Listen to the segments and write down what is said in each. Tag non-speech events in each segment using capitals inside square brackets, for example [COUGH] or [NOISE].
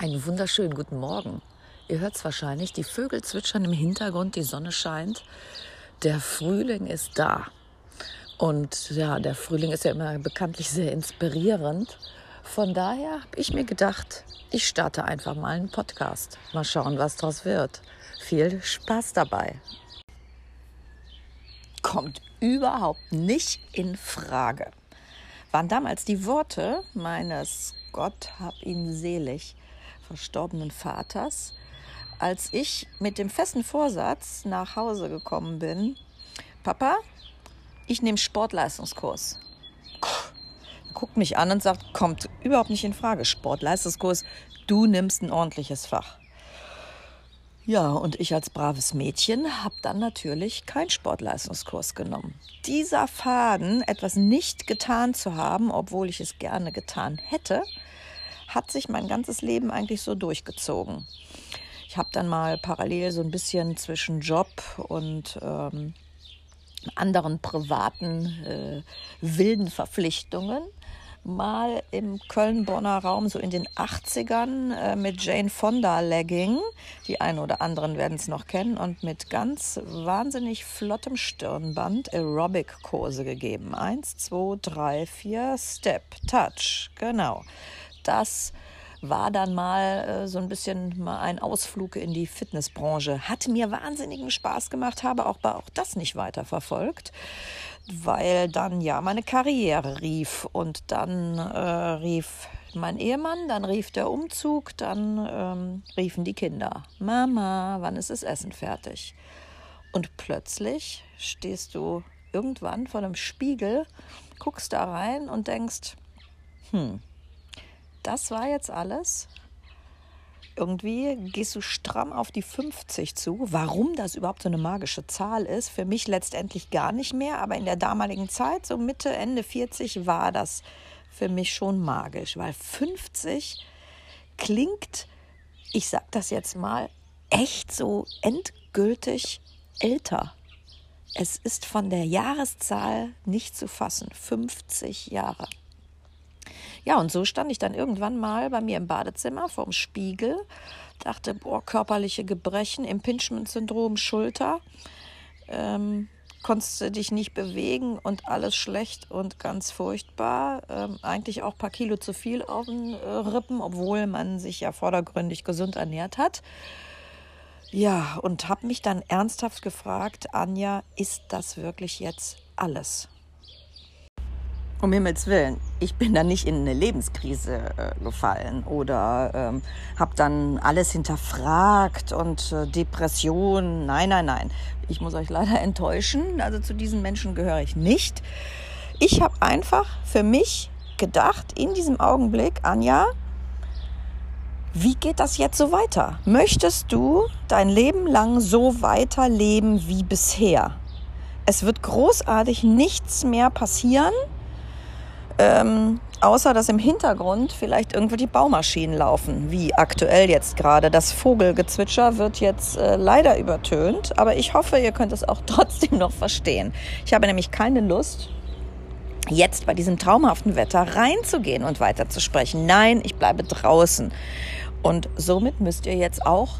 Einen wunderschönen guten Morgen. Ihr hört es wahrscheinlich, die Vögel zwitschern im Hintergrund, die Sonne scheint. Der Frühling ist da. Und ja, der Frühling ist ja immer bekanntlich sehr inspirierend. Von daher habe ich mir gedacht, ich starte einfach mal einen Podcast. Mal schauen, was daraus wird. Viel Spaß dabei. Kommt überhaupt nicht in Frage. Waren damals die Worte meines Gott hab ihn selig verstorbenen Vaters, als ich mit dem festen Vorsatz nach Hause gekommen bin, Papa, ich nehme Sportleistungskurs. Er guckt mich an und sagt, kommt überhaupt nicht in Frage. Sportleistungskurs, du nimmst ein ordentliches Fach. Ja, und ich als braves Mädchen habe dann natürlich keinen Sportleistungskurs genommen. Dieser Faden, etwas nicht getan zu haben, obwohl ich es gerne getan hätte, hat sich mein ganzes Leben eigentlich so durchgezogen. Ich habe dann mal parallel so ein bisschen zwischen Job und ähm, anderen privaten äh, wilden Verpflichtungen mal im Köln-Bonner Raum so in den 80ern äh, mit Jane Fonda Legging, die einen oder anderen werden es noch kennen, und mit ganz wahnsinnig flottem Stirnband Aerobic-Kurse gegeben. Eins, zwei, drei, vier, Step, Touch, genau das war dann mal äh, so ein bisschen mal ein Ausflug in die Fitnessbranche. Hat mir wahnsinnigen Spaß gemacht, habe auch, auch das nicht weiter verfolgt, weil dann ja meine Karriere rief und dann äh, rief mein Ehemann, dann rief der Umzug, dann ähm, riefen die Kinder. Mama, wann ist das Essen fertig? Und plötzlich stehst du irgendwann vor einem Spiegel, guckst da rein und denkst, hm, das war jetzt alles. Irgendwie gehst du stramm auf die 50 zu. Warum das überhaupt so eine magische Zahl ist, für mich letztendlich gar nicht mehr. Aber in der damaligen Zeit, so Mitte, Ende 40, war das für mich schon magisch, weil 50 klingt, ich sag das jetzt mal, echt so endgültig älter. Es ist von der Jahreszahl nicht zu fassen. 50 Jahre. Ja, und so stand ich dann irgendwann mal bei mir im Badezimmer vorm Spiegel, dachte, boah, körperliche Gebrechen, Impingement-Syndrom, Schulter, ähm, konntest du dich nicht bewegen und alles schlecht und ganz furchtbar. Ähm, eigentlich auch ein paar Kilo zu viel auf den äh, Rippen, obwohl man sich ja vordergründig gesund ernährt hat. Ja, und habe mich dann ernsthaft gefragt, Anja, ist das wirklich jetzt alles? Um Himmels Willen, ich bin da nicht in eine Lebenskrise äh, gefallen oder ähm, habe dann alles hinterfragt und äh, Depression. Nein, nein, nein. Ich muss euch leider [LAUGHS] enttäuschen. Also zu diesen Menschen gehöre ich nicht. Ich habe einfach für mich gedacht, in diesem Augenblick, Anja, wie geht das jetzt so weiter? Möchtest du dein Leben lang so weiterleben wie bisher? Es wird großartig nichts mehr passieren ähm, außer dass im Hintergrund vielleicht irgendwo die Baumaschinen laufen, wie aktuell jetzt gerade. Das Vogelgezwitscher wird jetzt äh, leider übertönt, aber ich hoffe, ihr könnt es auch [LAUGHS] trotzdem noch verstehen. Ich habe nämlich keine Lust, jetzt bei diesem traumhaften Wetter reinzugehen und weiterzusprechen. Nein, ich bleibe draußen. Und somit müsst ihr jetzt auch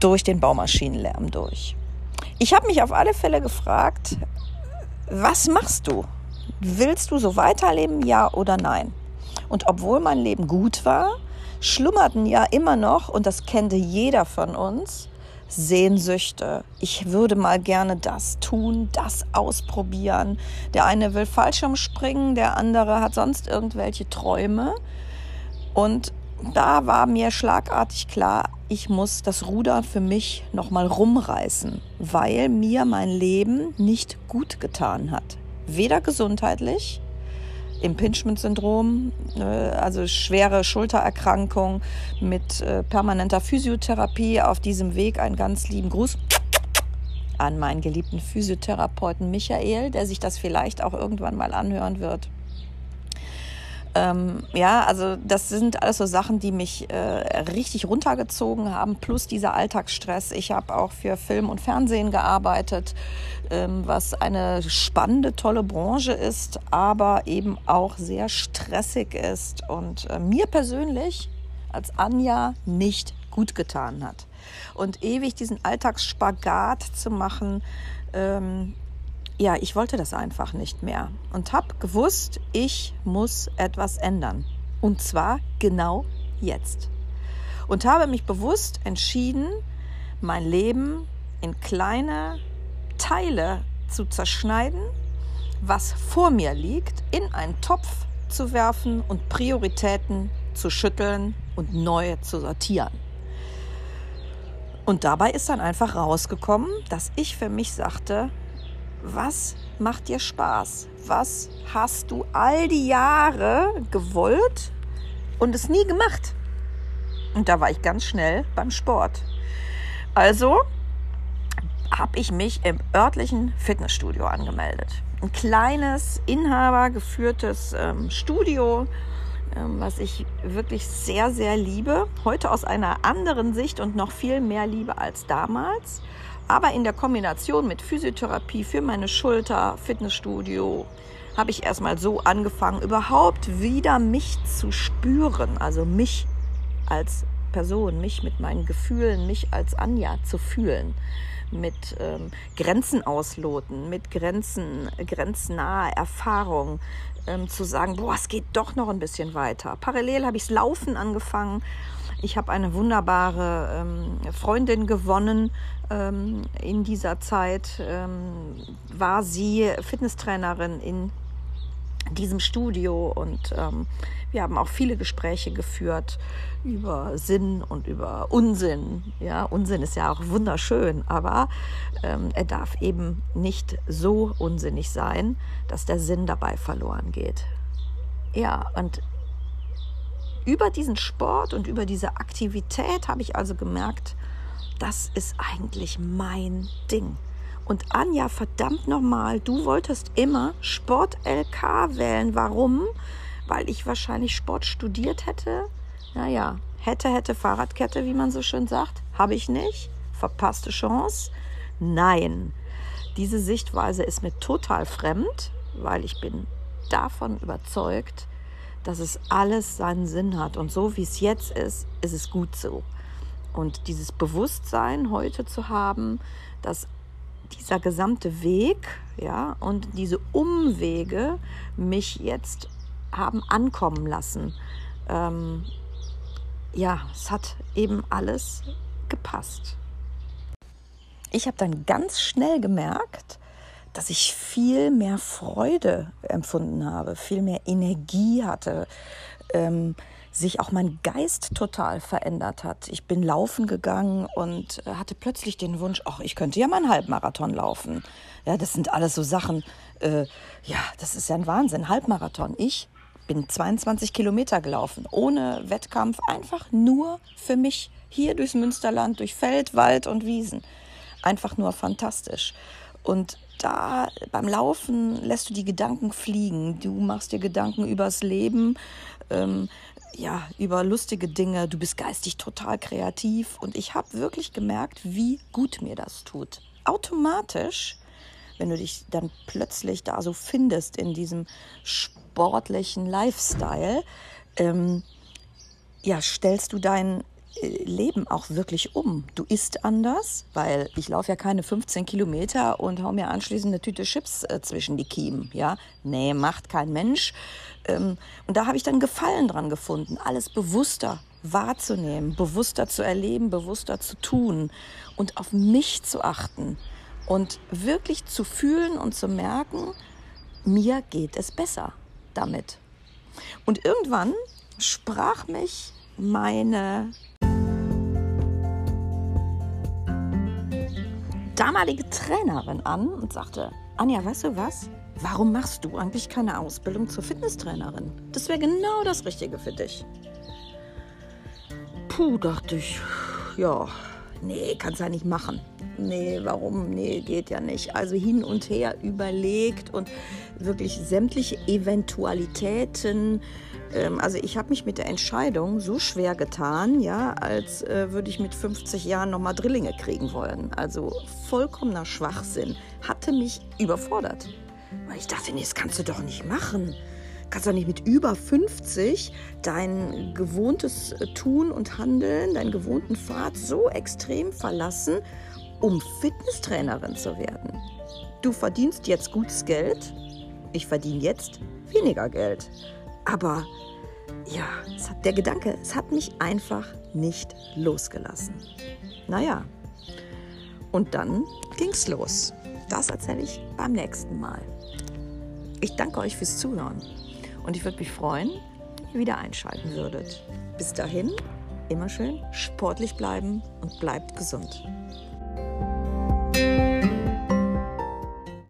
durch den Baumaschinenlärm durch. Ich habe mich auf alle Fälle gefragt, was machst du? Willst du so weiterleben, ja oder nein? Und obwohl mein Leben gut war, schlummerten ja immer noch, und das kannte jeder von uns, Sehnsüchte. Ich würde mal gerne das tun, das ausprobieren. Der eine will Fallschirm springen, der andere hat sonst irgendwelche Träume. Und da war mir schlagartig klar, ich muss das Ruder für mich nochmal rumreißen, weil mir mein Leben nicht gut getan hat weder gesundheitlich, Impingement-Syndrom, äh, also schwere Schultererkrankung mit äh, permanenter Physiotherapie. Auf diesem Weg einen ganz lieben Gruß an meinen geliebten Physiotherapeuten Michael, der sich das vielleicht auch irgendwann mal anhören wird. Ähm, ja, also das sind alles so Sachen, die mich äh, richtig runtergezogen haben, plus dieser Alltagsstress. Ich habe auch für Film und Fernsehen gearbeitet, was eine spannende, tolle Branche ist, aber eben auch sehr stressig ist. Und äh, mir persönlich als Anja nicht gut getan hat. Und ewig diesen Alltagsspagat zu machen, ähm, ja, ich wollte das einfach nicht mehr und habe gewusst, ich muss etwas ändern. Und zwar genau jetzt. Und habe mich bewusst entschieden, mein Leben in kleine Teile zu zerschneiden, was vor mir liegt, in einen Topf zu werfen und Prioritäten zu schütteln und neu zu sortieren. Und dabei ist dann einfach rausgekommen, dass ich für mich sagte, was macht dir Spaß? Was hast du all die Jahre gewollt und es nie gemacht? Und da war ich ganz schnell beim Sport. Also habe ich mich im örtlichen Fitnessstudio angemeldet. Ein kleines, inhabergeführtes ähm, Studio, ähm, was ich wirklich sehr, sehr liebe. Heute aus einer anderen Sicht und noch viel mehr liebe als damals. Aber in der Kombination mit Physiotherapie für meine Schulter, Fitnessstudio, habe ich erstmal so angefangen, überhaupt wieder mich zu spüren. Also mich als Person, mich mit meinen Gefühlen, mich als Anja zu fühlen. Mit ähm, Grenzen ausloten, mit Grenzen, grenznahe Erfahrung, ähm, zu sagen, boah, es geht doch noch ein bisschen weiter. Parallel habe ich das Laufen angefangen. Ich habe eine wunderbare ähm, Freundin gewonnen ähm, in dieser Zeit. Ähm, war sie Fitnesstrainerin in diesem Studio und ähm, wir haben auch viele Gespräche geführt über Sinn und über Unsinn. Ja, Unsinn ist ja auch wunderschön, aber ähm, er darf eben nicht so unsinnig sein, dass der Sinn dabei verloren geht. Ja, und über diesen Sport und über diese Aktivität habe ich also gemerkt, das ist eigentlich mein Ding. Und Anja, verdammt nochmal, du wolltest immer Sport-LK wählen. Warum? Weil ich wahrscheinlich Sport studiert hätte. Naja, hätte, hätte Fahrradkette, wie man so schön sagt. Habe ich nicht. Verpasste Chance. Nein, diese Sichtweise ist mir total fremd, weil ich bin davon überzeugt, dass es alles seinen Sinn hat. Und so wie es jetzt ist, ist es gut so. Und dieses Bewusstsein heute zu haben, dass dieser gesamte Weg, ja, und diese Umwege mich jetzt haben ankommen lassen. Ähm, ja, es hat eben alles gepasst. Ich habe dann ganz schnell gemerkt, dass ich viel mehr Freude empfunden habe, viel mehr Energie hatte, ähm, sich auch mein Geist total verändert hat. Ich bin laufen gegangen und äh, hatte plötzlich den Wunsch, ach, ich könnte ja mal einen Halbmarathon laufen. Ja, das sind alles so Sachen, äh, ja, das ist ja ein Wahnsinn. Halbmarathon. Ich bin 22 Kilometer gelaufen, ohne Wettkampf, einfach nur für mich hier durchs Münsterland, durch Feld, Wald und Wiesen. Einfach nur fantastisch. Und da beim Laufen lässt du die Gedanken fliegen. Du machst dir Gedanken übers Leben, ähm, ja, über lustige Dinge. Du bist geistig total kreativ. Und ich habe wirklich gemerkt, wie gut mir das tut. Automatisch, wenn du dich dann plötzlich da so findest in diesem sportlichen Lifestyle, ähm, ja, stellst du dein Leben auch wirklich um. Du isst anders, weil ich laufe ja keine 15 Kilometer und hau mir anschließend eine Tüte Chips äh, zwischen die Kiemen. Ja, nee, macht kein Mensch. Ähm, und da habe ich dann Gefallen dran gefunden, alles bewusster wahrzunehmen, bewusster zu erleben, bewusster zu tun und auf mich zu achten und wirklich zu fühlen und zu merken, mir geht es besser damit. Und irgendwann sprach mich meine damalige Trainerin an und sagte, Anja, weißt du was? Warum machst du eigentlich keine Ausbildung zur Fitnesstrainerin? Das wäre genau das Richtige für dich. Puh, dachte ich, ja, nee, kannst ja nicht machen. Nee, warum? Nee, geht ja nicht. Also hin und her überlegt und wirklich sämtliche Eventualitäten ähm, also ich habe mich mit der Entscheidung so schwer getan, ja, als äh, würde ich mit 50 Jahren nochmal Drillinge kriegen wollen. Also vollkommener Schwachsinn. Hatte mich überfordert. Weil ich dachte, nee, das kannst du doch nicht machen. Kannst doch nicht mit über 50 dein gewohntes Tun und Handeln, deinen gewohnten Pfad so extrem verlassen, um Fitnesstrainerin zu werden. Du verdienst jetzt gutes Geld, ich verdiene jetzt weniger Geld. Aber ja, hat, der Gedanke, es hat mich einfach nicht losgelassen. Naja, und dann ging's los. Das erzähle ich beim nächsten Mal. Ich danke euch fürs Zuhören und ich würde mich freuen, wenn ihr wieder einschalten würdet. Bis dahin, immer schön sportlich bleiben und bleibt gesund.